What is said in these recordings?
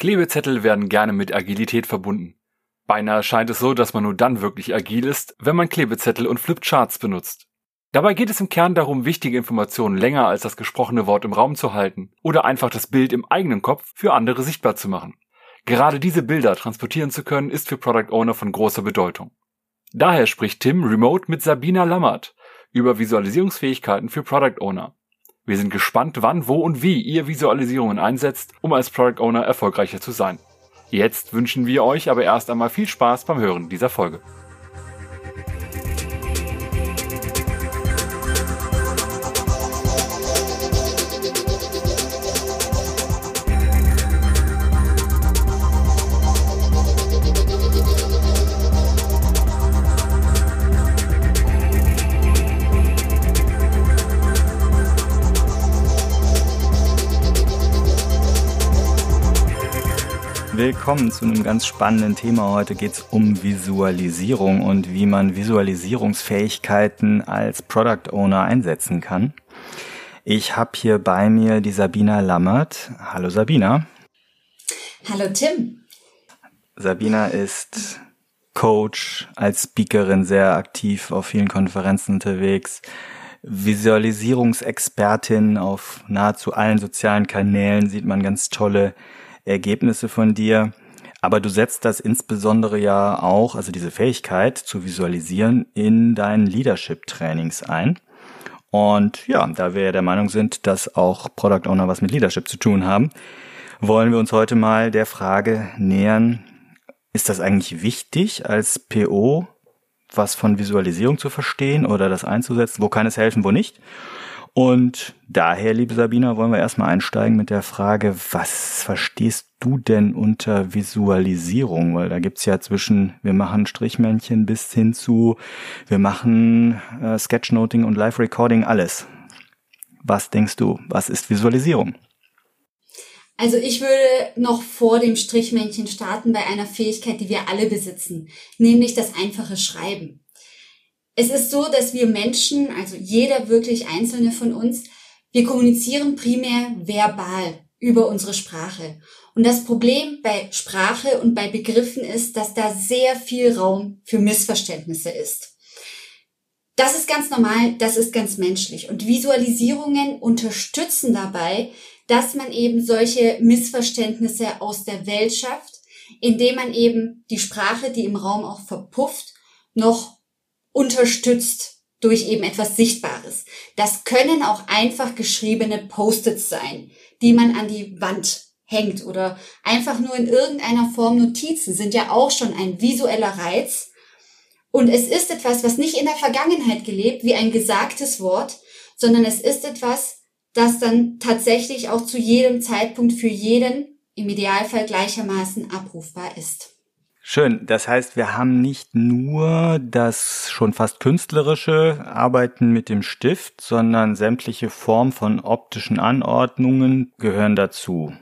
Klebezettel werden gerne mit Agilität verbunden. Beinahe scheint es so, dass man nur dann wirklich agil ist, wenn man Klebezettel und Flipcharts benutzt. Dabei geht es im Kern darum, wichtige Informationen länger als das gesprochene Wort im Raum zu halten oder einfach das Bild im eigenen Kopf für andere sichtbar zu machen. Gerade diese Bilder transportieren zu können, ist für Product Owner von großer Bedeutung. Daher spricht Tim remote mit Sabina Lammert über Visualisierungsfähigkeiten für Product Owner. Wir sind gespannt, wann, wo und wie ihr Visualisierungen einsetzt, um als Product Owner erfolgreicher zu sein. Jetzt wünschen wir euch aber erst einmal viel Spaß beim Hören dieser Folge. Willkommen zu einem ganz spannenden Thema. Heute geht es um Visualisierung und wie man Visualisierungsfähigkeiten als Product Owner einsetzen kann. Ich habe hier bei mir die Sabina Lammert. Hallo Sabina. Hallo Tim. Sabina ist Coach, als Speakerin sehr aktiv auf vielen Konferenzen unterwegs. Visualisierungsexpertin auf nahezu allen sozialen Kanälen sieht man ganz tolle Ergebnisse von dir. Aber du setzt das insbesondere ja auch, also diese Fähigkeit zu visualisieren, in deinen Leadership-Trainings ein. Und ja, da wir der Meinung sind, dass auch Product Owner was mit Leadership zu tun haben, wollen wir uns heute mal der Frage nähern, ist das eigentlich wichtig als PO, was von Visualisierung zu verstehen oder das einzusetzen? Wo kann es helfen, wo nicht? Und daher, liebe Sabina, wollen wir erstmal einsteigen mit der Frage, was verstehst du denn unter Visualisierung? Weil da gibt's ja zwischen, wir machen Strichmännchen bis hin zu, wir machen äh, Sketchnoting und Live-Recording alles. Was denkst du, was ist Visualisierung? Also ich würde noch vor dem Strichmännchen starten bei einer Fähigkeit, die wir alle besitzen, nämlich das einfache Schreiben. Es ist so, dass wir Menschen, also jeder wirklich einzelne von uns, wir kommunizieren primär verbal über unsere Sprache. Und das Problem bei Sprache und bei Begriffen ist, dass da sehr viel Raum für Missverständnisse ist. Das ist ganz normal, das ist ganz menschlich. Und Visualisierungen unterstützen dabei, dass man eben solche Missverständnisse aus der Welt schafft, indem man eben die Sprache, die im Raum auch verpufft, noch unterstützt durch eben etwas Sichtbares. Das können auch einfach geschriebene Post-its sein, die man an die Wand hängt oder einfach nur in irgendeiner Form Notizen sind ja auch schon ein visueller Reiz. Und es ist etwas, was nicht in der Vergangenheit gelebt, wie ein gesagtes Wort, sondern es ist etwas, das dann tatsächlich auch zu jedem Zeitpunkt für jeden im Idealfall gleichermaßen abrufbar ist. Schön. Das heißt, wir haben nicht nur das schon fast künstlerische Arbeiten mit dem Stift, sondern sämtliche Formen von optischen Anordnungen gehören dazu.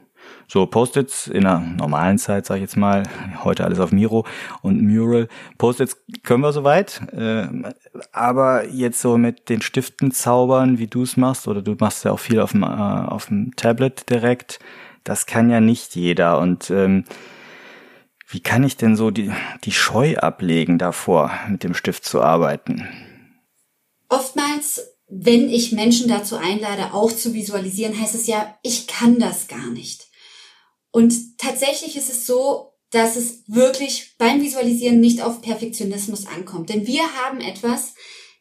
So Post-its in der normalen Zeit, sage ich jetzt mal, heute alles auf Miro und Mural. Post-its können wir soweit, äh, aber jetzt so mit den Stiften zaubern, wie du es machst, oder du machst ja auch viel auf dem, äh, auf dem Tablet direkt, das kann ja nicht jeder und ähm, wie kann ich denn so die, die Scheu ablegen davor, mit dem Stift zu arbeiten? Oftmals, wenn ich Menschen dazu einlade, auch zu visualisieren, heißt es ja, ich kann das gar nicht. Und tatsächlich ist es so, dass es wirklich beim Visualisieren nicht auf Perfektionismus ankommt. Denn wir haben etwas,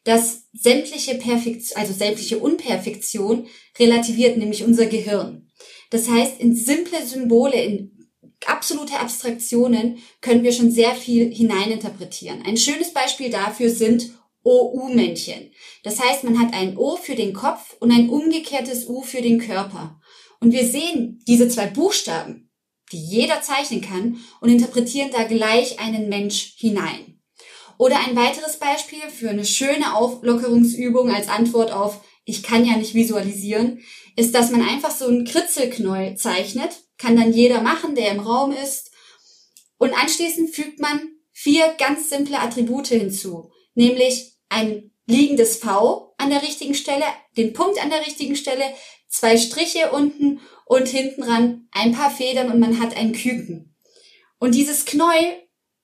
das sämtliche Perfektion, also sämtliche Unperfektion relativiert, nämlich unser Gehirn. Das heißt, in simple Symbole, in absolute Abstraktionen können wir schon sehr viel hineininterpretieren. Ein schönes Beispiel dafür sind OU-Männchen. Das heißt, man hat ein O für den Kopf und ein umgekehrtes U für den Körper. Und wir sehen diese zwei Buchstaben, die jeder zeichnen kann, und interpretieren da gleich einen Mensch hinein. Oder ein weiteres Beispiel für eine schöne Auflockerungsübung als Antwort auf ich kann ja nicht visualisieren, ist, dass man einfach so einen Kritzelknäuel zeichnet kann dann jeder machen, der im Raum ist. Und anschließend fügt man vier ganz simple Attribute hinzu, nämlich ein liegendes V an der richtigen Stelle, den Punkt an der richtigen Stelle, zwei Striche unten und hinten ran ein paar Federn und man hat ein Küken. Und dieses Knäuel,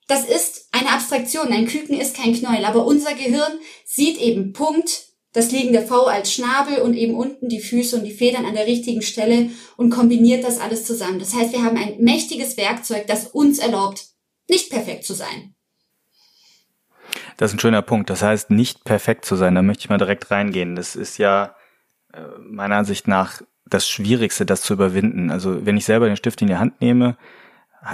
das ist eine Abstraktion. Ein Küken ist kein Knäuel, aber unser Gehirn sieht eben Punkt, das liegende V als Schnabel und eben unten die Füße und die Federn an der richtigen Stelle und kombiniert das alles zusammen. Das heißt, wir haben ein mächtiges Werkzeug, das uns erlaubt, nicht perfekt zu sein. Das ist ein schöner Punkt. Das heißt, nicht perfekt zu sein. Da möchte ich mal direkt reingehen. Das ist ja äh, meiner Ansicht nach das Schwierigste, das zu überwinden. Also wenn ich selber den Stift in die Hand nehme,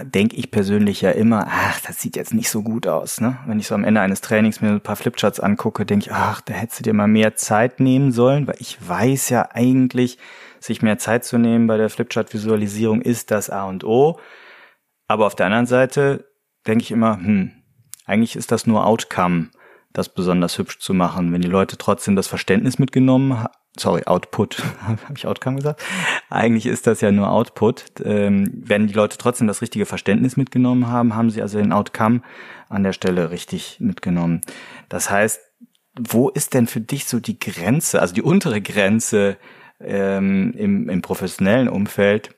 denke ich persönlich ja immer, ach, das sieht jetzt nicht so gut aus. Ne? Wenn ich so am Ende eines Trainings mir ein paar Flipcharts angucke, denke ich, ach, da hättest du dir mal mehr Zeit nehmen sollen, weil ich weiß ja eigentlich, sich mehr Zeit zu nehmen bei der Flipchart-Visualisierung ist das A und O. Aber auf der anderen Seite denke ich immer, hm, eigentlich ist das nur Outcome, das besonders hübsch zu machen. Wenn die Leute trotzdem das Verständnis mitgenommen sorry, Output, habe ich Outcome gesagt? Eigentlich ist das ja nur Output. Ähm, wenn die Leute trotzdem das richtige Verständnis mitgenommen haben, haben sie also den Outcome an der Stelle richtig mitgenommen. Das heißt, wo ist denn für dich so die Grenze, also die untere Grenze ähm, im, im professionellen Umfeld,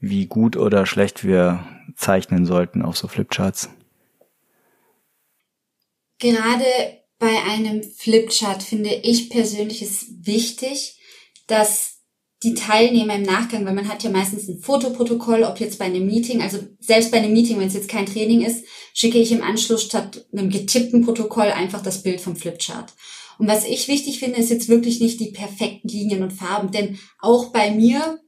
wie gut oder schlecht wir zeichnen sollten auf so Flipcharts? Gerade bei einem Flipchart finde ich persönlich es wichtig, dass die Teilnehmer im Nachgang, weil man hat ja meistens ein Fotoprotokoll, ob jetzt bei einem Meeting, also selbst bei einem Meeting, wenn es jetzt kein Training ist, schicke ich im Anschluss statt einem getippten Protokoll einfach das Bild vom Flipchart. Und was ich wichtig finde, ist jetzt wirklich nicht die perfekten Linien und Farben, denn auch bei mir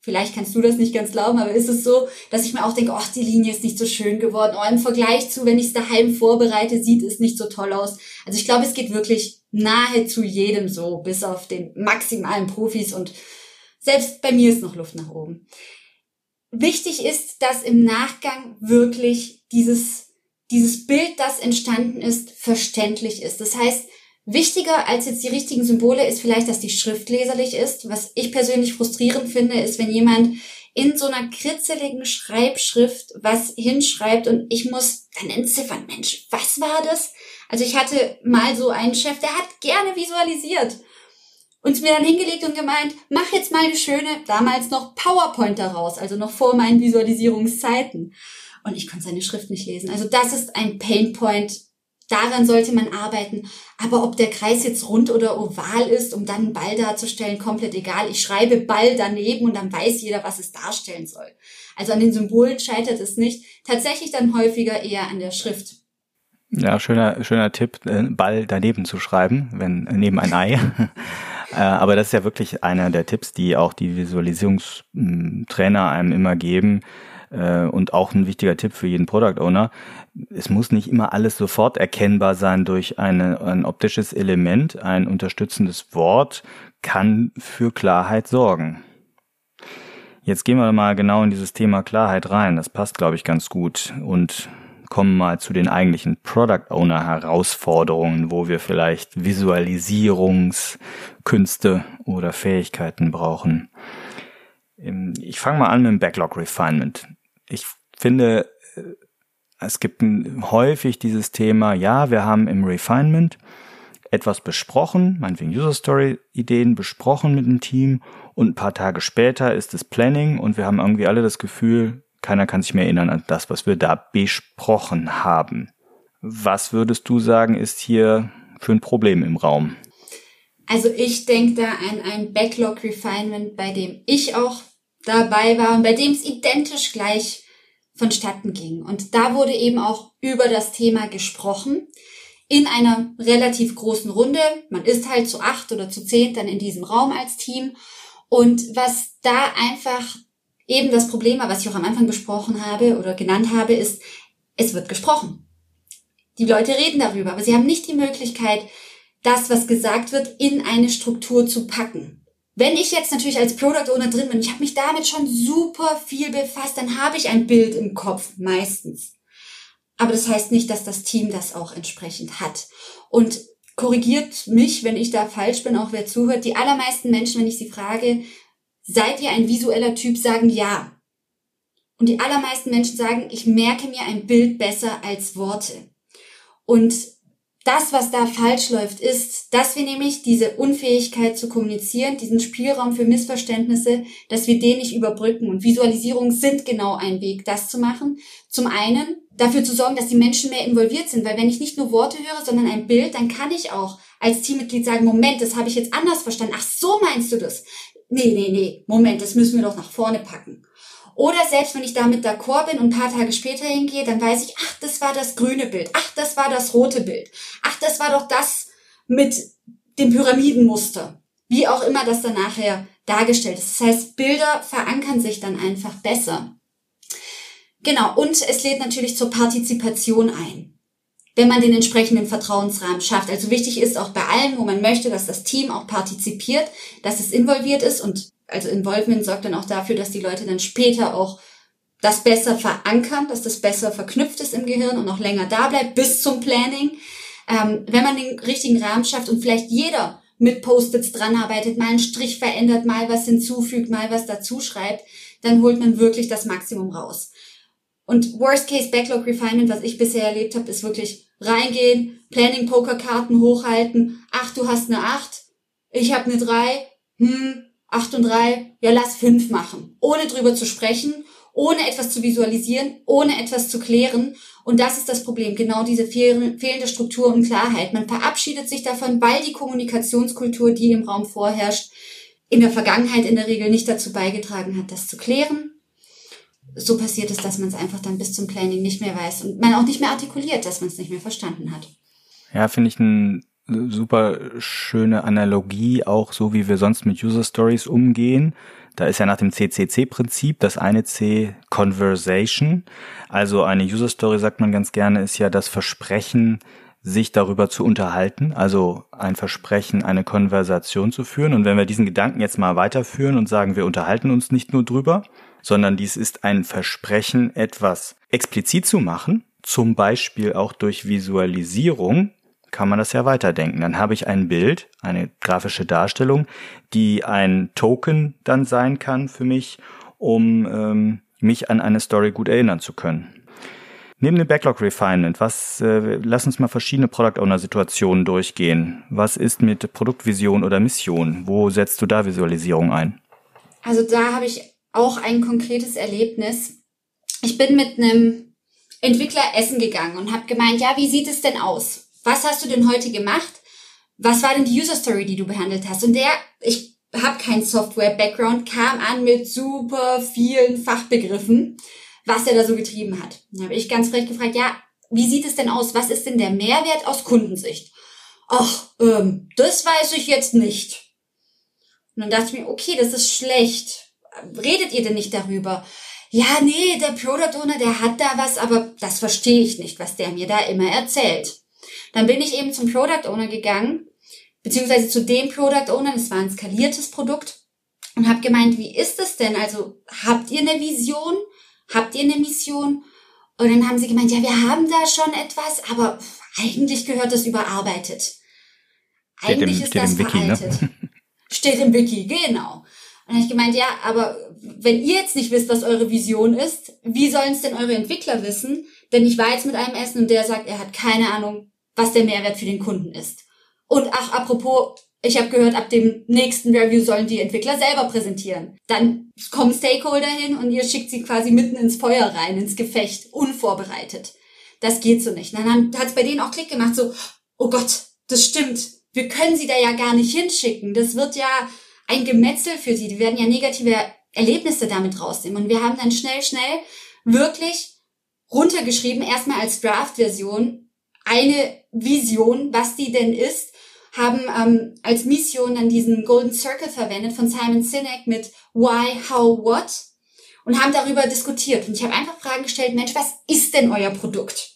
Vielleicht kannst du das nicht ganz glauben, aber ist es so, dass ich mir auch denke, ach, die Linie ist nicht so schön geworden. Oh, im Vergleich zu, wenn ich es daheim vorbereite, sieht es nicht so toll aus. Also ich glaube, es geht wirklich nahezu jedem so, bis auf den maximalen Profis und selbst bei mir ist noch Luft nach oben. Wichtig ist, dass im Nachgang wirklich dieses, dieses Bild, das entstanden ist, verständlich ist. Das heißt, Wichtiger als jetzt die richtigen Symbole ist vielleicht, dass die Schrift leserlich ist. Was ich persönlich frustrierend finde, ist, wenn jemand in so einer kritzeligen Schreibschrift was hinschreibt und ich muss dann entziffern, Mensch, was war das? Also ich hatte mal so einen Chef, der hat gerne visualisiert und mir dann hingelegt und gemeint, mach jetzt mal eine schöne, damals noch PowerPoint daraus, also noch vor meinen Visualisierungszeiten. Und ich konnte seine Schrift nicht lesen. Also das ist ein Painpoint, Daran sollte man arbeiten. Aber ob der Kreis jetzt rund oder oval ist, um dann einen Ball darzustellen, komplett egal. Ich schreibe Ball daneben und dann weiß jeder, was es darstellen soll. Also an den Symbolen scheitert es nicht. Tatsächlich dann häufiger eher an der Schrift. Ja, schöner, schöner Tipp, äh, Ball daneben zu schreiben, wenn neben ein Ei. Äh, aber das ist ja wirklich einer der Tipps, die auch die Visualisierungstrainer einem immer geben äh, und auch ein wichtiger Tipp für jeden Product Owner. Es muss nicht immer alles sofort erkennbar sein durch eine, ein optisches Element. Ein unterstützendes Wort kann für Klarheit sorgen. Jetzt gehen wir mal genau in dieses Thema Klarheit rein. Das passt, glaube ich, ganz gut. Und kommen mal zu den eigentlichen Product Owner Herausforderungen, wo wir vielleicht Visualisierungskünste oder Fähigkeiten brauchen. Ich fange mal an mit dem Backlog Refinement ich finde, äh, es gibt häufig dieses Thema, ja, wir haben im Refinement etwas besprochen, meinetwegen User Story Ideen besprochen mit dem Team und ein paar Tage später ist es Planning und wir haben irgendwie alle das Gefühl, keiner kann sich mehr erinnern an das, was wir da besprochen haben. Was würdest du sagen, ist hier für ein Problem im Raum? Also ich denke da an ein Backlog Refinement, bei dem ich auch dabei war und bei dem es identisch gleich vonstatten ging. Und da wurde eben auch über das Thema gesprochen in einer relativ großen Runde. Man ist halt zu acht oder zu zehn dann in diesem Raum als Team. Und was da einfach eben das Problem war, was ich auch am Anfang besprochen habe oder genannt habe, ist, es wird gesprochen. Die Leute reden darüber, aber sie haben nicht die Möglichkeit, das, was gesagt wird, in eine Struktur zu packen. Wenn ich jetzt natürlich als Product Owner drin bin, ich habe mich damit schon super viel befasst, dann habe ich ein Bild im Kopf meistens. Aber das heißt nicht, dass das Team das auch entsprechend hat. Und korrigiert mich, wenn ich da falsch bin, auch wer zuhört. Die allermeisten Menschen, wenn ich sie frage, seid ihr ein visueller Typ, sagen ja. Und die allermeisten Menschen sagen, ich merke mir ein Bild besser als Worte. Und Das, was da falsch läuft, ist, dass wir nämlich diese Unfähigkeit zu kommunizieren, diesen Spielraum für Missverständnisse, dass wir den nicht überbrücken. Und Visualisierungen sind genau ein Weg, das zu machen. Zum einen dafür zu sorgen, dass die Menschen mehr involviert sind, weil wenn ich nicht nur Worte höre, sondern ein Bild, dann kann ich auch als Teammitglied sagen, Moment, das habe ich jetzt anders verstanden. Ach, so meinst du das? Nee, nee, nee, Moment, das müssen wir doch nach vorne packen. Oder selbst wenn ich damit d'accord bin und ein paar Tage später hingehe, dann weiß ich, ach, das war das grüne Bild, ach, das war das rote Bild, ach, das war doch das mit dem Pyramidenmuster. Wie auch immer das dann nachher dargestellt ist. Das heißt, Bilder verankern sich dann einfach besser. Genau, und es lädt natürlich zur Partizipation ein, wenn man den entsprechenden Vertrauensrahmen schafft. Also wichtig ist auch bei allem, wo man möchte, dass das Team auch partizipiert, dass es involviert ist und also Involvement sorgt dann auch dafür, dass die Leute dann später auch das besser verankern, dass das besser verknüpft ist im Gehirn und noch länger da bleibt bis zum Planning. Ähm, wenn man den richtigen Rahmen schafft und vielleicht jeder mit Post-its dran arbeitet, mal einen Strich verändert, mal was hinzufügt, mal was dazu schreibt, dann holt man wirklich das Maximum raus. Und Worst Case Backlog Refinement, was ich bisher erlebt habe, ist wirklich reingehen, Planning Pokerkarten hochhalten. Ach, du hast eine 8, ich habe eine 3. Hm, 8 und 3, ja lass 5 machen, ohne drüber zu sprechen, ohne etwas zu visualisieren, ohne etwas zu klären. Und das ist das Problem, genau diese fehlende Struktur und Klarheit. Man verabschiedet sich davon, weil die Kommunikationskultur, die im Raum vorherrscht, in der Vergangenheit in der Regel nicht dazu beigetragen hat, das zu klären. So passiert es, dass man es einfach dann bis zum Planning nicht mehr weiß und man auch nicht mehr artikuliert, dass man es nicht mehr verstanden hat. Ja, finde ich ein super schöne Analogie, auch so wie wir sonst mit User Stories umgehen. Da ist ja nach dem CCC-Prinzip das eine C Conversation. Also eine User Story, sagt man ganz gerne, ist ja das Versprechen, sich darüber zu unterhalten, also ein Versprechen, eine Konversation zu führen. Und wenn wir diesen Gedanken jetzt mal weiterführen und sagen, wir unterhalten uns nicht nur drüber, sondern dies ist ein Versprechen, etwas explizit zu machen, zum Beispiel auch durch Visualisierung, kann man das ja weiterdenken. Dann habe ich ein Bild, eine grafische Darstellung, die ein Token dann sein kann für mich, um ähm, mich an eine Story gut erinnern zu können. Neben dem Backlog Refinement, was äh, lass uns mal verschiedene Product Owner Situationen durchgehen. Was ist mit Produktvision oder Mission? Wo setzt du da Visualisierung ein? Also da habe ich auch ein konkretes Erlebnis. Ich bin mit einem Entwickler essen gegangen und habe gemeint, ja, wie sieht es denn aus? Was hast du denn heute gemacht? Was war denn die User Story, die du behandelt hast? Und der, ich habe keinen Software-Background, kam an mit super vielen Fachbegriffen, was er da so getrieben hat. Dann habe ich ganz frech gefragt, ja, wie sieht es denn aus? Was ist denn der Mehrwert aus Kundensicht? Ach, ähm, das weiß ich jetzt nicht. Und dann dachte ich mir, okay, das ist schlecht. Redet ihr denn nicht darüber? Ja, nee, der Product Owner, der hat da was, aber das verstehe ich nicht, was der mir da immer erzählt. Dann bin ich eben zum Product Owner gegangen, beziehungsweise zu dem Product Owner, das war ein skaliertes Produkt, und habe gemeint, wie ist es denn? Also habt ihr eine Vision? Habt ihr eine Mission? Und dann haben sie gemeint, ja, wir haben da schon etwas, aber eigentlich gehört das überarbeitet. Eigentlich steht im, ist das Wiki, ne? veraltet. Ne? Steht im Wiki, genau. Und dann habe ich gemeint, ja, aber wenn ihr jetzt nicht wisst, was eure Vision ist, wie sollen es denn eure Entwickler wissen? Denn ich war jetzt mit einem Essen und der sagt, er hat keine Ahnung, was der Mehrwert für den Kunden ist. Und ach, apropos, ich habe gehört, ab dem nächsten Review sollen die Entwickler selber präsentieren. Dann kommen Stakeholder hin und ihr schickt sie quasi mitten ins Feuer rein, ins Gefecht, unvorbereitet. Das geht so nicht. Dann hat es bei denen auch Klick gemacht, so, oh Gott, das stimmt. Wir können sie da ja gar nicht hinschicken. Das wird ja ein Gemetzel für sie. Die werden ja negative Erlebnisse damit rausnehmen. Und wir haben dann schnell, schnell wirklich runtergeschrieben, erstmal als Draft-Version, eine Vision, was die denn ist, haben ähm, als Mission dann diesen Golden Circle verwendet von Simon Sinek mit Why, How, What und haben darüber diskutiert. Und ich habe einfach Fragen gestellt, Mensch, was ist denn euer Produkt?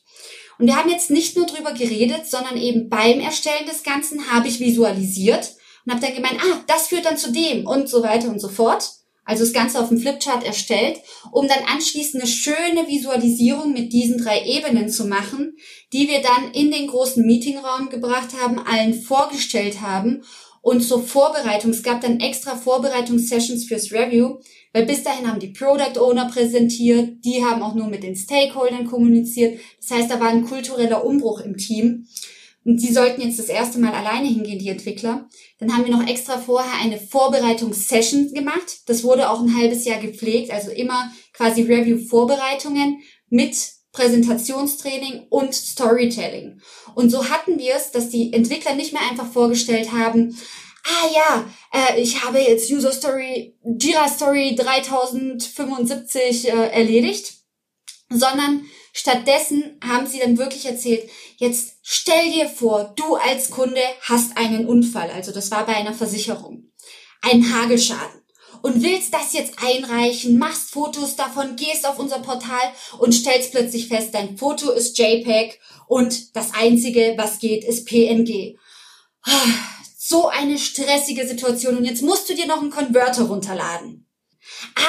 Und wir haben jetzt nicht nur drüber geredet, sondern eben beim Erstellen des Ganzen habe ich visualisiert und habe dann gemeint, ah, das führt dann zu dem und so weiter und so fort also das Ganze auf dem Flipchart erstellt, um dann anschließend eine schöne Visualisierung mit diesen drei Ebenen zu machen, die wir dann in den großen Meetingraum gebracht haben, allen vorgestellt haben und zur Vorbereitung, es gab dann extra Vorbereitungssessions fürs Review, weil bis dahin haben die Product Owner präsentiert, die haben auch nur mit den Stakeholdern kommuniziert. Das heißt, da war ein kultureller Umbruch im Team. Und die sollten jetzt das erste Mal alleine hingehen, die Entwickler. Dann haben wir noch extra vorher eine Vorbereitungssession gemacht. Das wurde auch ein halbes Jahr gepflegt, also immer quasi Review-Vorbereitungen mit Präsentationstraining und Storytelling. Und so hatten wir es, dass die Entwickler nicht mehr einfach vorgestellt haben, ah ja, äh, ich habe jetzt User Story, Jira Story 3075 äh, erledigt, sondern stattdessen haben sie dann wirklich erzählt, jetzt stell dir vor, du als Kunde hast einen Unfall, also das war bei einer Versicherung, einen Hagelschaden und willst das jetzt einreichen, machst Fotos davon, gehst auf unser Portal und stellst plötzlich fest, dein Foto ist JPEG und das einzige, was geht, ist PNG. So eine stressige Situation und jetzt musst du dir noch einen Konverter runterladen.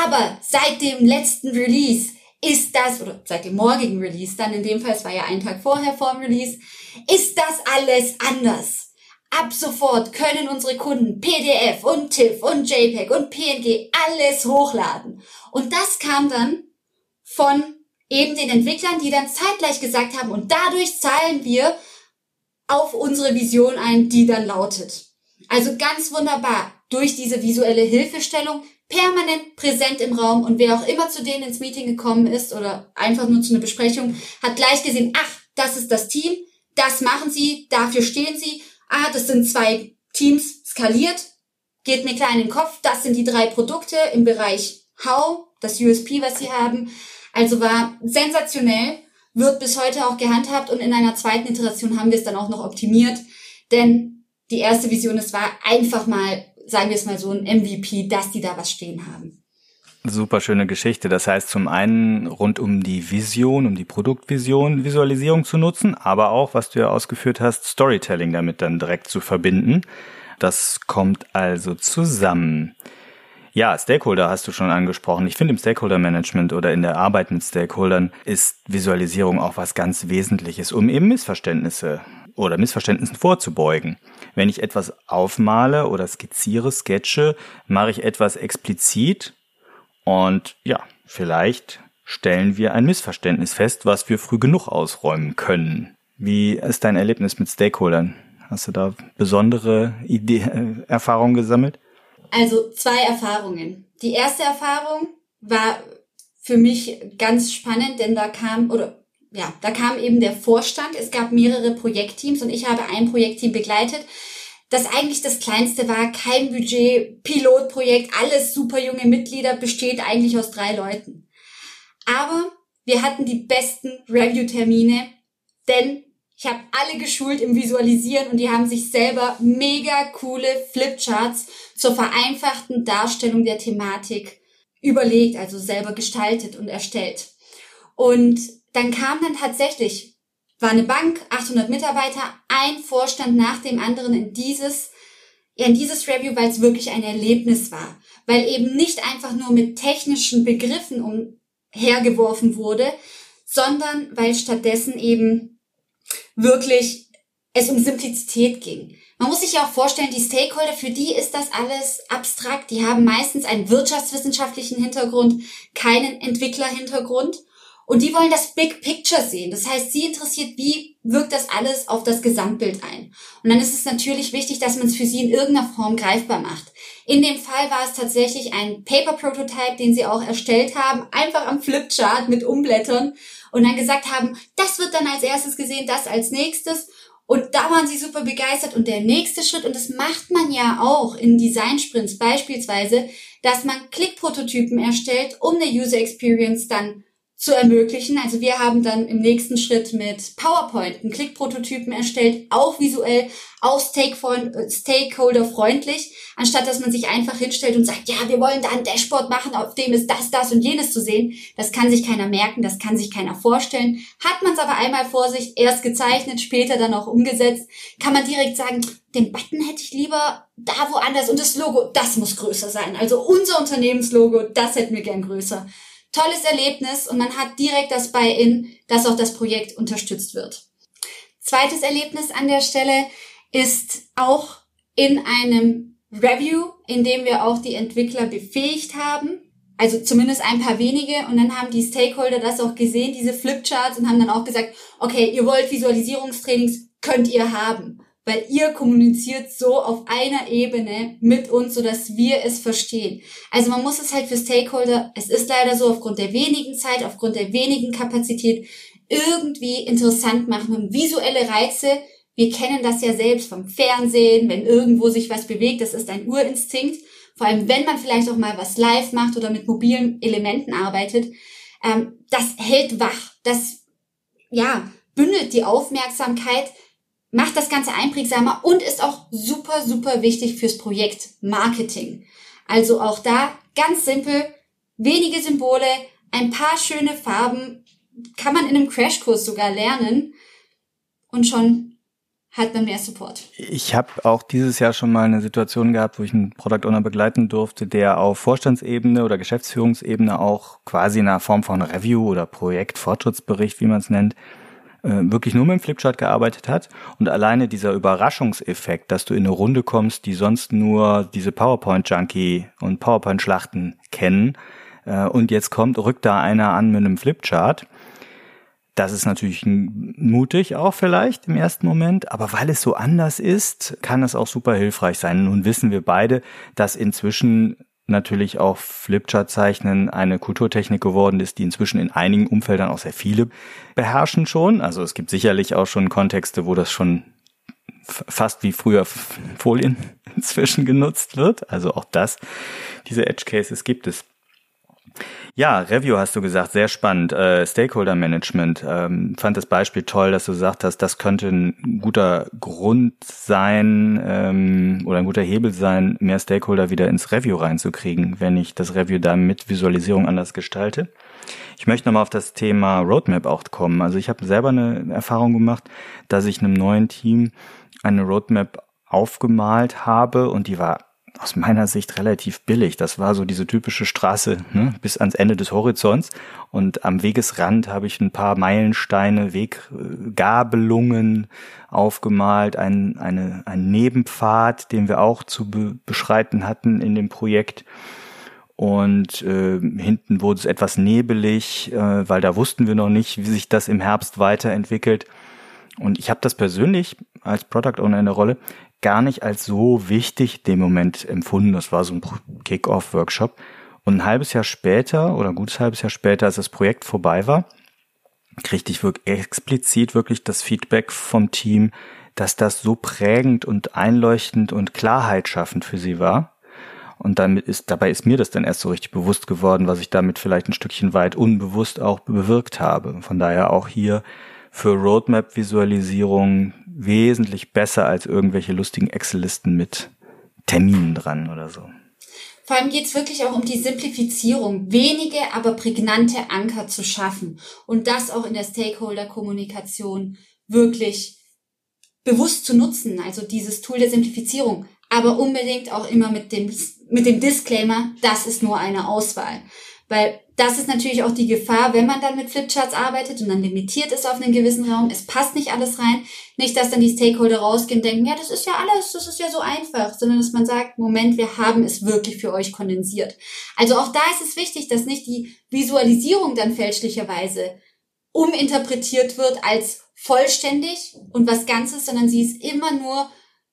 Aber seit dem letzten Release ist das, oder seit dem morgigen Release, dann in dem Fall, es war ja ein Tag vorher vor dem Release, ist das alles anders. Ab sofort können unsere Kunden PDF und TIFF und JPEG und PNG alles hochladen. Und das kam dann von eben den Entwicklern, die dann zeitgleich gesagt haben, und dadurch zahlen wir auf unsere Vision ein, die dann lautet. Also ganz wunderbar durch diese visuelle Hilfestellung permanent präsent im Raum und wer auch immer zu denen ins Meeting gekommen ist oder einfach nur zu einer Besprechung, hat gleich gesehen, ach, das ist das Team, das machen sie, dafür stehen sie, ah, das sind zwei Teams skaliert, geht mir klar in den Kopf, das sind die drei Produkte im Bereich How, das USP, was sie haben. Also war sensationell, wird bis heute auch gehandhabt und in einer zweiten Iteration haben wir es dann auch noch optimiert, denn die erste Vision, es war einfach mal sagen wir es mal so, ein MVP, dass die da was stehen haben. Super schöne Geschichte. Das heißt, zum einen rund um die Vision, um die Produktvision, Visualisierung zu nutzen, aber auch, was du ja ausgeführt hast, Storytelling damit dann direkt zu verbinden. Das kommt also zusammen. Ja, Stakeholder hast du schon angesprochen. Ich finde im Stakeholder Management oder in der Arbeit mit Stakeholdern ist Visualisierung auch was ganz Wesentliches, um eben Missverständnisse oder Missverständnissen vorzubeugen. Wenn ich etwas aufmale oder skizziere, sketche, mache ich etwas explizit und ja, vielleicht stellen wir ein Missverständnis fest, was wir früh genug ausräumen können. Wie ist dein Erlebnis mit Stakeholdern? Hast du da besondere Idee, äh, Erfahrungen gesammelt? Also zwei Erfahrungen. Die erste Erfahrung war für mich ganz spannend, denn da kam, oder ja, da kam eben der Vorstand. Es gab mehrere Projektteams und ich habe ein Projektteam begleitet, das eigentlich das kleinste war, kein Budget, Pilotprojekt, alles super junge Mitglieder, besteht eigentlich aus drei Leuten. Aber wir hatten die besten Review-Termine, denn ich habe alle geschult im Visualisieren und die haben sich selber mega coole Flipcharts zur vereinfachten Darstellung der Thematik überlegt, also selber gestaltet und erstellt. Und dann kam dann tatsächlich, war eine Bank, 800 Mitarbeiter, ein Vorstand nach dem anderen in dieses, ja, in dieses Review, weil es wirklich ein Erlebnis war. Weil eben nicht einfach nur mit technischen Begriffen umhergeworfen wurde, sondern weil stattdessen eben wirklich es um Simplizität ging. Man muss sich ja auch vorstellen, die Stakeholder, für die ist das alles abstrakt. Die haben meistens einen wirtschaftswissenschaftlichen Hintergrund, keinen Entwicklerhintergrund. Und die wollen das Big Picture sehen. Das heißt, sie interessiert, wie wirkt das alles auf das Gesamtbild ein. Und dann ist es natürlich wichtig, dass man es für sie in irgendeiner Form greifbar macht. In dem Fall war es tatsächlich ein Paper-Prototype, den sie auch erstellt haben, einfach am Flipchart mit Umblättern und dann gesagt haben, das wird dann als erstes gesehen, das als nächstes. Und da waren sie super begeistert. Und der nächste Schritt, und das macht man ja auch in Design-Sprints beispielsweise, dass man Klickprototypen erstellt, um eine User Experience dann zu ermöglichen. Also wir haben dann im nächsten Schritt mit PowerPoint einen Klickprototypen erstellt, auch visuell, auch stakeholder-freundlich, anstatt dass man sich einfach hinstellt und sagt, ja, wir wollen da ein Dashboard machen, auf dem ist das, das und jenes zu sehen. Das kann sich keiner merken, das kann sich keiner vorstellen. Hat man es aber einmal vor sich, erst gezeichnet, später dann auch umgesetzt, kann man direkt sagen, den Button hätte ich lieber da woanders und das Logo, das muss größer sein. Also unser Unternehmenslogo, das hätten wir gern größer tolles Erlebnis und man hat direkt das Buy-in, dass auch das Projekt unterstützt wird. Zweites Erlebnis an der Stelle ist auch in einem Review, in dem wir auch die Entwickler befähigt haben. Also zumindest ein paar wenige und dann haben die Stakeholder das auch gesehen, diese Flipcharts und haben dann auch gesagt, okay, ihr wollt Visualisierungstrainings, könnt ihr haben, weil ihr kommuniziert so auf einer Ebene mit uns, sodass wir es verstehen. Also man muss es halt für Stakeholder, es ist leider so aufgrund der wenigen Zeit, aufgrund der wenigen Kapazität irgendwie interessant machen und visuelle Reize. Wir kennen das ja selbst vom Fernsehen, wenn irgendwo sich was bewegt, das ist ein Urinstinkt. Vor allem, wenn man vielleicht auch mal was live macht oder mit mobilen Elementen arbeitet, ähm, das hält wach. Das, ja, bündelt die Aufmerksamkeit macht das Ganze einprägsamer und ist auch super, super wichtig fürs Projekt Marketing. Also auch da ganz simpel, wenige Symbole, ein paar schöne Farben, kann man in einem Crashkurs sogar lernen und schon hat man mehr Support. Ich habe auch dieses Jahr schon mal eine Situation gehabt, wo ich einen Product Owner begleiten durfte, der auf Vorstandsebene oder Geschäftsführungsebene auch quasi in einer Form von Review oder Projektfortschrittsbericht, wie man es nennt, äh, wirklich nur mit dem Flipchart gearbeitet hat und alleine dieser Überraschungseffekt, dass du in eine Runde kommst, die sonst nur diese PowerPoint-Junkie und PowerPoint-Schlachten kennen äh, und jetzt kommt, rückt da einer an mit einem Flipchart. Das ist natürlich mutig auch vielleicht im ersten Moment, aber weil es so anders ist, kann es auch super hilfreich sein. Nun wissen wir beide, dass inzwischen natürlich auch Flipchart-Zeichnen eine Kulturtechnik geworden ist, die inzwischen in einigen Umfeldern auch sehr viele beherrschen schon. Also es gibt sicherlich auch schon Kontexte, wo das schon fast wie früher Folien inzwischen genutzt wird. Also auch das, diese Edge Cases gibt es. Ja, Review hast du gesagt, sehr spannend. Äh, Stakeholder Management. Ähm, fand das Beispiel toll, dass du gesagt hast, das könnte ein guter Grund sein ähm, oder ein guter Hebel sein, mehr Stakeholder wieder ins Review reinzukriegen, wenn ich das Review dann mit Visualisierung anders gestalte. Ich möchte nochmal auf das Thema Roadmap auch kommen. Also ich habe selber eine Erfahrung gemacht, dass ich einem neuen Team eine Roadmap aufgemalt habe und die war aus meiner Sicht relativ billig. Das war so diese typische Straße ne, bis ans Ende des Horizonts. Und am Wegesrand habe ich ein paar Meilensteine, Weggabelungen aufgemalt, ein, eine, ein Nebenpfad, den wir auch zu be beschreiten hatten in dem Projekt. Und äh, hinten wurde es etwas nebelig, äh, weil da wussten wir noch nicht, wie sich das im Herbst weiterentwickelt. Und ich habe das persönlich als Product Owner in der Rolle gar nicht als so wichtig dem Moment empfunden. Das war so ein Kick-Off-Workshop. Und ein halbes Jahr später oder ein gutes halbes Jahr später, als das Projekt vorbei war, kriegte ich wirklich explizit wirklich das Feedback vom Team, dass das so prägend und einleuchtend und Klarheit schaffend für sie war. Und damit ist, dabei ist mir das dann erst so richtig bewusst geworden, was ich damit vielleicht ein Stückchen weit unbewusst auch bewirkt habe. Von daher auch hier für Roadmap-Visualisierung wesentlich besser als irgendwelche lustigen Excel-Listen mit Terminen dran oder so. Vor allem geht es wirklich auch um die Simplifizierung, wenige, aber prägnante Anker zu schaffen und das auch in der Stakeholder-Kommunikation wirklich bewusst zu nutzen, also dieses Tool der Simplifizierung, aber unbedingt auch immer mit dem, mit dem Disclaimer, das ist nur eine Auswahl. Weil das ist natürlich auch die Gefahr, wenn man dann mit Flipcharts arbeitet und dann limitiert ist auf einen gewissen Raum, es passt nicht alles rein, nicht, dass dann die Stakeholder rausgehen und denken, ja, das ist ja alles, das ist ja so einfach, sondern dass man sagt, Moment, wir haben es wirklich für euch kondensiert. Also auch da ist es wichtig, dass nicht die Visualisierung dann fälschlicherweise uminterpretiert wird als vollständig und was Ganzes, sondern sie ist immer nur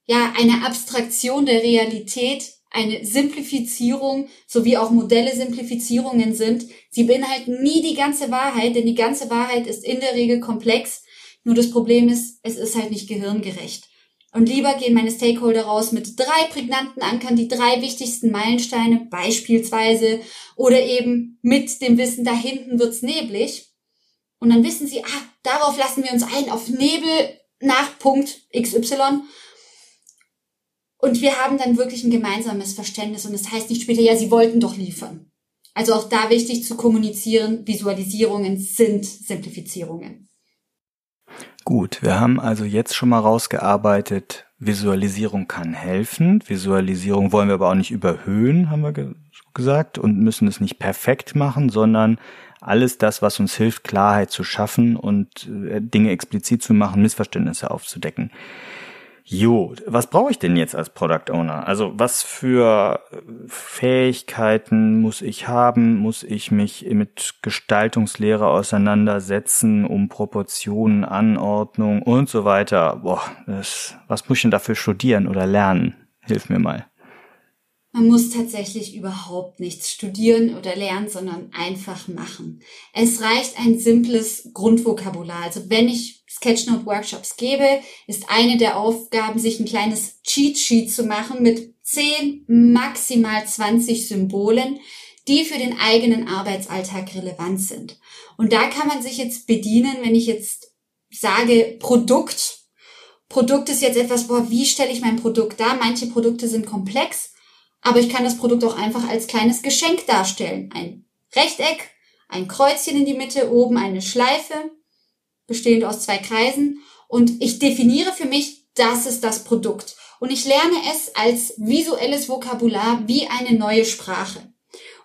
ja eine Abstraktion der Realität eine Simplifizierung sowie auch Modelle Simplifizierungen sind. Sie beinhalten nie die ganze Wahrheit, denn die ganze Wahrheit ist in der Regel komplex. Nur das Problem ist, es ist halt nicht gehirngerecht. Und lieber gehen meine Stakeholder raus mit drei prägnanten Ankern, die drei wichtigsten Meilensteine beispielsweise, oder eben mit dem Wissen, da hinten wird's neblig. Und dann wissen sie, ah, darauf lassen wir uns ein, auf Nebel nach Punkt XY. Und wir haben dann wirklich ein gemeinsames Verständnis und das heißt nicht später, ja, sie wollten doch liefern. Also auch da wichtig zu kommunizieren, Visualisierungen sind Simplifizierungen. Gut, wir haben also jetzt schon mal rausgearbeitet, Visualisierung kann helfen. Visualisierung wollen wir aber auch nicht überhöhen, haben wir ge gesagt, und müssen es nicht perfekt machen, sondern alles das, was uns hilft, Klarheit zu schaffen und äh, Dinge explizit zu machen, Missverständnisse aufzudecken. Jo, was brauche ich denn jetzt als Product Owner? Also was für Fähigkeiten muss ich haben? Muss ich mich mit Gestaltungslehre auseinandersetzen, um Proportionen, Anordnung und so weiter? Boah, das, was muss ich denn dafür studieren oder lernen? Hilf mir mal. Man muss tatsächlich überhaupt nichts studieren oder lernen, sondern einfach machen. Es reicht ein simples Grundvokabular. Also wenn ich Sketchnote Workshops gebe, ist eine der Aufgaben, sich ein kleines Cheat Sheet zu machen mit 10, maximal 20 Symbolen, die für den eigenen Arbeitsalltag relevant sind. Und da kann man sich jetzt bedienen, wenn ich jetzt sage Produkt. Produkt ist jetzt etwas, boah, wie stelle ich mein Produkt dar? Manche Produkte sind komplex aber ich kann das Produkt auch einfach als kleines Geschenk darstellen. Ein Rechteck, ein Kreuzchen in die Mitte, oben eine Schleife, bestehend aus zwei Kreisen. Und ich definiere für mich, das ist das Produkt. Und ich lerne es als visuelles Vokabular wie eine neue Sprache.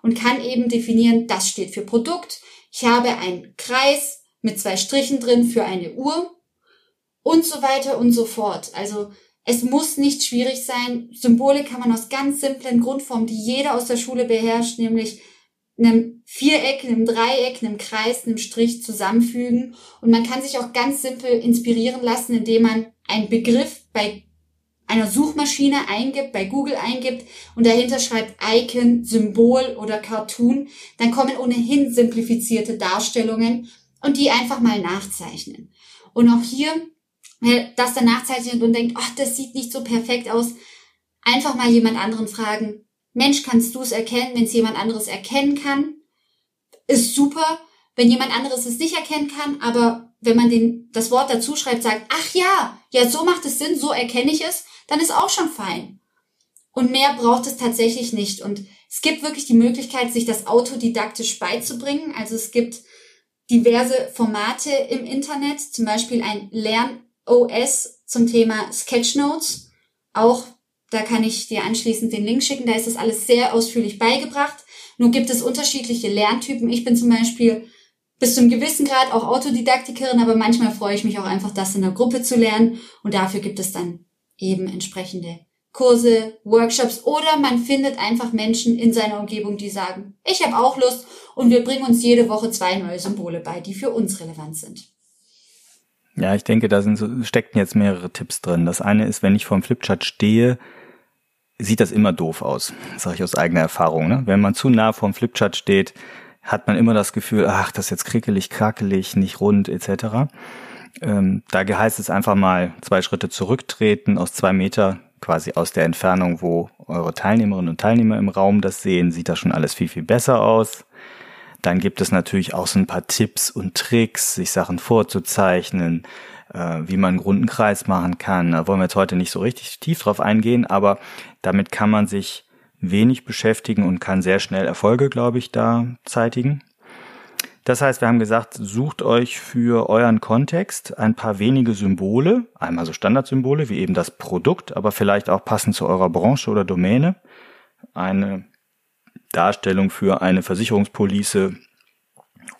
Und kann eben definieren, das steht für Produkt. Ich habe einen Kreis mit zwei Strichen drin für eine Uhr und so weiter und so fort. Also es muss nicht schwierig sein. Symbole kann man aus ganz simplen Grundformen, die jeder aus der Schule beherrscht, nämlich einem Viereck, einem Dreieck, einem Kreis, einem Strich zusammenfügen. Und man kann sich auch ganz simpel inspirieren lassen, indem man einen Begriff bei einer Suchmaschine eingibt, bei Google eingibt und dahinter schreibt Icon, Symbol oder Cartoon, dann kommen ohnehin simplifizierte Darstellungen und die einfach mal nachzeichnen. Und auch hier das dann nachzeichnet und denkt, ach, das sieht nicht so perfekt aus, einfach mal jemand anderen fragen, Mensch, kannst du es erkennen, wenn es jemand anderes erkennen kann? Ist super, wenn jemand anderes es nicht erkennen kann, aber wenn man den, das Wort dazu schreibt, sagt, ach ja, ja, so macht es Sinn, so erkenne ich es, dann ist auch schon fein. Und mehr braucht es tatsächlich nicht. Und es gibt wirklich die Möglichkeit, sich das autodidaktisch beizubringen. Also es gibt diverse Formate im Internet, zum Beispiel ein Lern- OS zum Thema Sketchnotes. Auch da kann ich dir anschließend den Link schicken. Da ist das alles sehr ausführlich beigebracht. Nun gibt es unterschiedliche Lerntypen. Ich bin zum Beispiel bis zum gewissen Grad auch Autodidaktikerin, aber manchmal freue ich mich auch einfach, das in der Gruppe zu lernen. Und dafür gibt es dann eben entsprechende Kurse, Workshops oder man findet einfach Menschen in seiner Umgebung, die sagen, ich habe auch Lust und wir bringen uns jede Woche zwei neue Symbole bei, die für uns relevant sind. Ja, ich denke, da sind so, steckten jetzt mehrere Tipps drin. Das eine ist, wenn ich vor dem Flipchart stehe, sieht das immer doof aus. Das sage ich aus eigener Erfahrung. Ne? Wenn man zu nah vor dem Flipchart steht, hat man immer das Gefühl, ach, das ist jetzt krickelig, krakelig, nicht rund, etc. Ähm, da heißt es einfach mal zwei Schritte zurücktreten, aus zwei Meter, quasi aus der Entfernung, wo eure Teilnehmerinnen und Teilnehmer im Raum das sehen, sieht das schon alles viel, viel besser aus. Dann gibt es natürlich auch so ein paar Tipps und Tricks, sich Sachen vorzuzeichnen, äh, wie man einen runden Kreis machen kann. Da wollen wir jetzt heute nicht so richtig tief drauf eingehen, aber damit kann man sich wenig beschäftigen und kann sehr schnell Erfolge, glaube ich, da zeitigen. Das heißt, wir haben gesagt, sucht euch für euren Kontext ein paar wenige Symbole, einmal so Standardsymbole wie eben das Produkt, aber vielleicht auch passend zu eurer Branche oder Domäne. Eine Darstellung für eine Versicherungspolice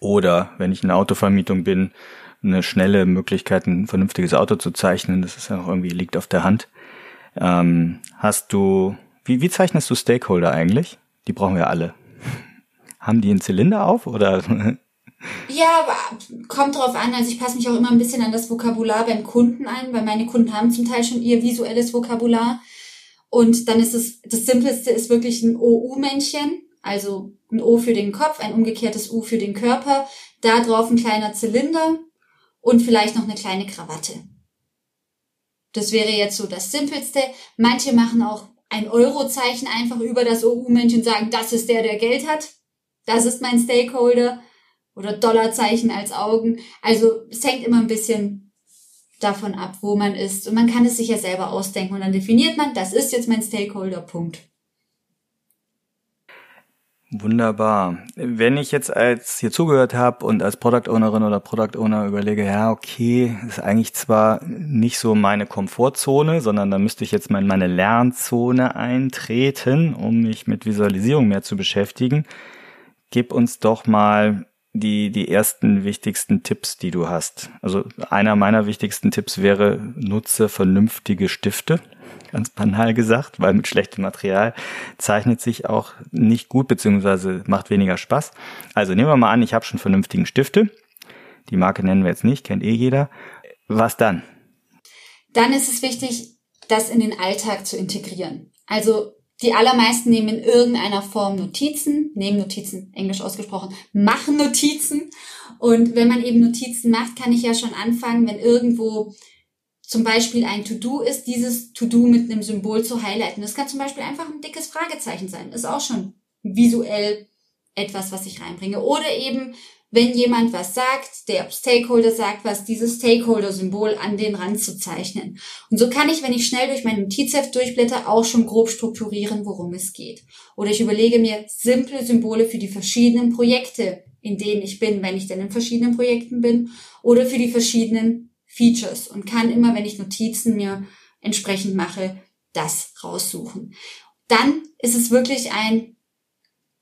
oder wenn ich in der Autovermietung bin, eine schnelle Möglichkeit, ein vernünftiges Auto zu zeichnen. Das ist ja auch irgendwie liegt auf der Hand. Ähm, hast du, wie, wie zeichnest du Stakeholder eigentlich? Die brauchen wir alle. Haben die einen Zylinder auf oder? Ja, kommt drauf an. Also ich passe mich auch immer ein bisschen an das Vokabular beim Kunden ein, weil meine Kunden haben zum Teil schon ihr visuelles Vokabular. Und dann ist es, das Simpleste ist wirklich ein OU-Männchen, also ein O für den Kopf, ein umgekehrtes U für den Körper, da drauf ein kleiner Zylinder und vielleicht noch eine kleine Krawatte. Das wäre jetzt so das Simpelste. Manche machen auch ein Eurozeichen einfach über das OU-Männchen und sagen, das ist der, der Geld hat. Das ist mein Stakeholder. Oder Dollarzeichen als Augen. Also es hängt immer ein bisschen davon ab, wo man ist. Und man kann es sich ja selber ausdenken und dann definiert man, das ist jetzt mein Stakeholder, Punkt. Wunderbar. Wenn ich jetzt als hier zugehört habe und als Product Ownerin oder Product Owner überlege, ja, okay, ist eigentlich zwar nicht so meine Komfortzone, sondern da müsste ich jetzt mal in meine Lernzone eintreten, um mich mit Visualisierung mehr zu beschäftigen. Gib uns doch mal die, die ersten wichtigsten Tipps, die du hast. Also einer meiner wichtigsten Tipps wäre, nutze vernünftige Stifte. Ganz banal gesagt, weil mit schlechtem Material zeichnet sich auch nicht gut, beziehungsweise macht weniger Spaß. Also nehmen wir mal an, ich habe schon vernünftigen Stifte. Die Marke nennen wir jetzt nicht, kennt eh jeder. Was dann? Dann ist es wichtig, das in den Alltag zu integrieren. Also die allermeisten nehmen in irgendeiner Form Notizen, nehmen Notizen, englisch ausgesprochen, machen Notizen. Und wenn man eben Notizen macht, kann ich ja schon anfangen, wenn irgendwo zum Beispiel ein To-Do ist, dieses To-Do mit einem Symbol zu highlighten. Das kann zum Beispiel einfach ein dickes Fragezeichen sein. Ist auch schon visuell etwas, was ich reinbringe. Oder eben wenn jemand was sagt, der Stakeholder sagt was, dieses Stakeholder-Symbol an den Rand zu zeichnen. Und so kann ich, wenn ich schnell durch mein Notizheft durchblätter, auch schon grob strukturieren, worum es geht. Oder ich überlege mir simple Symbole für die verschiedenen Projekte, in denen ich bin, wenn ich denn in verschiedenen Projekten bin, oder für die verschiedenen Features und kann immer, wenn ich Notizen mir entsprechend mache, das raussuchen. Dann ist es wirklich ein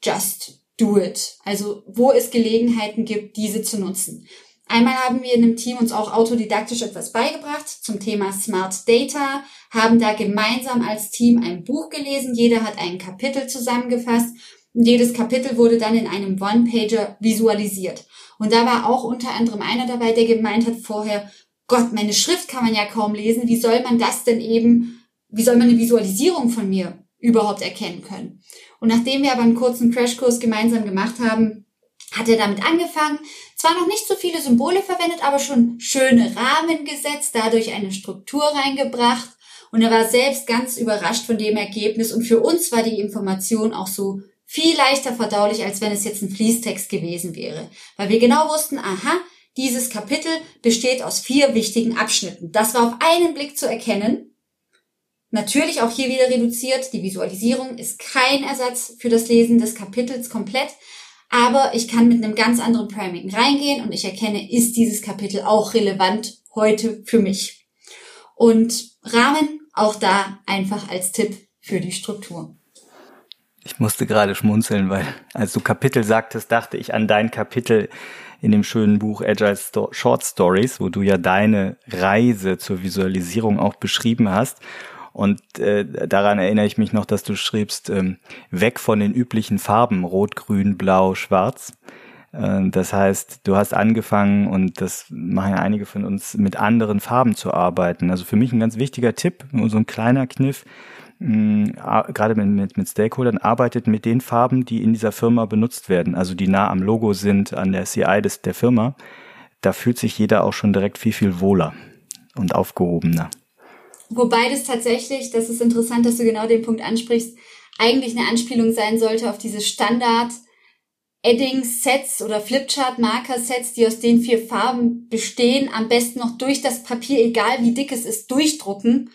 Just do it. Also wo es Gelegenheiten gibt, diese zu nutzen. Einmal haben wir in einem Team uns auch autodidaktisch etwas beigebracht zum Thema Smart Data, haben da gemeinsam als Team ein Buch gelesen, jeder hat ein Kapitel zusammengefasst und jedes Kapitel wurde dann in einem One-Pager visualisiert. Und da war auch unter anderem einer dabei, der gemeint hat vorher, Gott, meine Schrift kann man ja kaum lesen, wie soll man das denn eben, wie soll man eine Visualisierung von mir überhaupt erkennen können? Und nachdem wir aber einen kurzen Crashkurs gemeinsam gemacht haben, hat er damit angefangen. Zwar noch nicht so viele Symbole verwendet, aber schon schöne Rahmen gesetzt, dadurch eine Struktur reingebracht. Und er war selbst ganz überrascht von dem Ergebnis. Und für uns war die Information auch so viel leichter verdaulich, als wenn es jetzt ein Fließtext gewesen wäre. Weil wir genau wussten, aha, dieses Kapitel besteht aus vier wichtigen Abschnitten. Das war auf einen Blick zu erkennen. Natürlich auch hier wieder reduziert. Die Visualisierung ist kein Ersatz für das Lesen des Kapitels komplett. Aber ich kann mit einem ganz anderen Priming reingehen und ich erkenne, ist dieses Kapitel auch relevant heute für mich. Und Rahmen auch da einfach als Tipp für die Struktur. Ich musste gerade schmunzeln, weil als du Kapitel sagtest, dachte ich an dein Kapitel in dem schönen Buch Agile Short Stories, wo du ja deine Reise zur Visualisierung auch beschrieben hast. Und äh, daran erinnere ich mich noch, dass du schriebst, ähm, weg von den üblichen Farben, rot, grün, blau, schwarz. Äh, das heißt, du hast angefangen, und das machen ja einige von uns, mit anderen Farben zu arbeiten. Also für mich ein ganz wichtiger Tipp, nur so ein kleiner Kniff, mh, gerade mit, mit, mit Stakeholdern, arbeitet mit den Farben, die in dieser Firma benutzt werden, also die nah am Logo sind, an der CI des, der Firma. Da fühlt sich jeder auch schon direkt viel, viel wohler und aufgehobener. Wobei das tatsächlich, das ist interessant, dass du genau den Punkt ansprichst, eigentlich eine Anspielung sein sollte auf diese Standard Edding-Sets oder Flipchart-Marker-Sets, die aus den vier Farben bestehen, am besten noch durch das Papier, egal wie dick es ist, durchdrucken.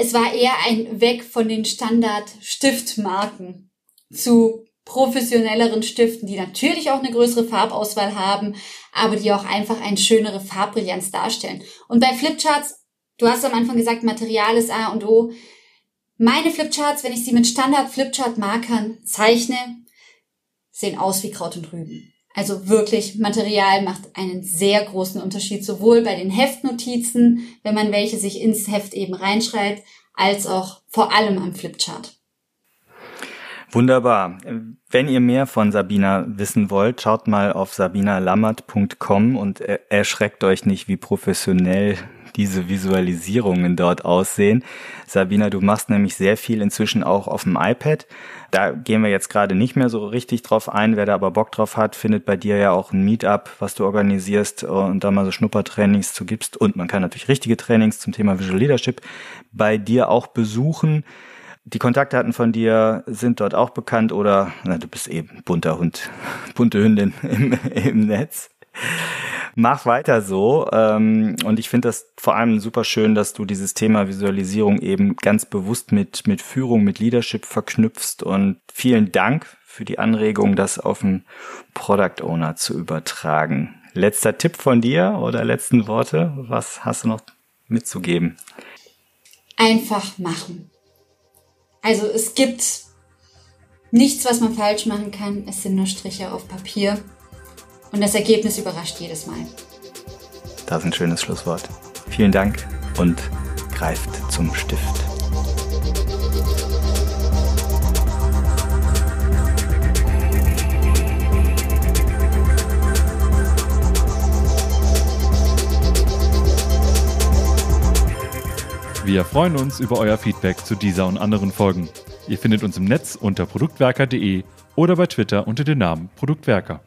Es war eher ein Weg von den Standard-Stiftmarken zu professionelleren Stiften, die natürlich auch eine größere Farbauswahl haben, aber die auch einfach eine schönere Farbbrillanz darstellen. Und bei Flipcharts Du hast am Anfang gesagt, Material ist A und O. Meine Flipcharts, wenn ich sie mit Standard-Flipchart-Markern zeichne, sehen aus wie Kraut und Rüben. Also wirklich, Material macht einen sehr großen Unterschied, sowohl bei den Heftnotizen, wenn man welche sich ins Heft eben reinschreibt, als auch vor allem am Flipchart. Wunderbar. Wenn ihr mehr von Sabina wissen wollt, schaut mal auf sabinalammert.com und erschreckt euch nicht, wie professionell diese Visualisierungen dort aussehen. Sabina, du machst nämlich sehr viel inzwischen auch auf dem iPad. Da gehen wir jetzt gerade nicht mehr so richtig drauf ein. Wer da aber Bock drauf hat, findet bei dir ja auch ein Meetup, was du organisierst und da mal so Schnuppertrainings zu gibst. Und man kann natürlich richtige Trainings zum Thema Visual Leadership bei dir auch besuchen. Die Kontaktdaten von dir sind dort auch bekannt oder na, du bist eben bunter Hund, bunte Hündin im, im Netz. Mach weiter so. Ähm, und ich finde das vor allem super schön, dass du dieses Thema Visualisierung eben ganz bewusst mit, mit Führung, mit Leadership verknüpfst. Und vielen Dank für die Anregung, das auf den Product Owner zu übertragen. Letzter Tipp von dir oder letzten Worte? Was hast du noch mitzugeben? Einfach machen. Also es gibt nichts, was man falsch machen kann. Es sind nur Striche auf Papier. Und das Ergebnis überrascht jedes Mal. Das ist ein schönes Schlusswort. Vielen Dank und greift zum Stift. Wir freuen uns über euer Feedback zu dieser und anderen Folgen. Ihr findet uns im Netz unter produktwerker.de oder bei Twitter unter dem Namen Produktwerker.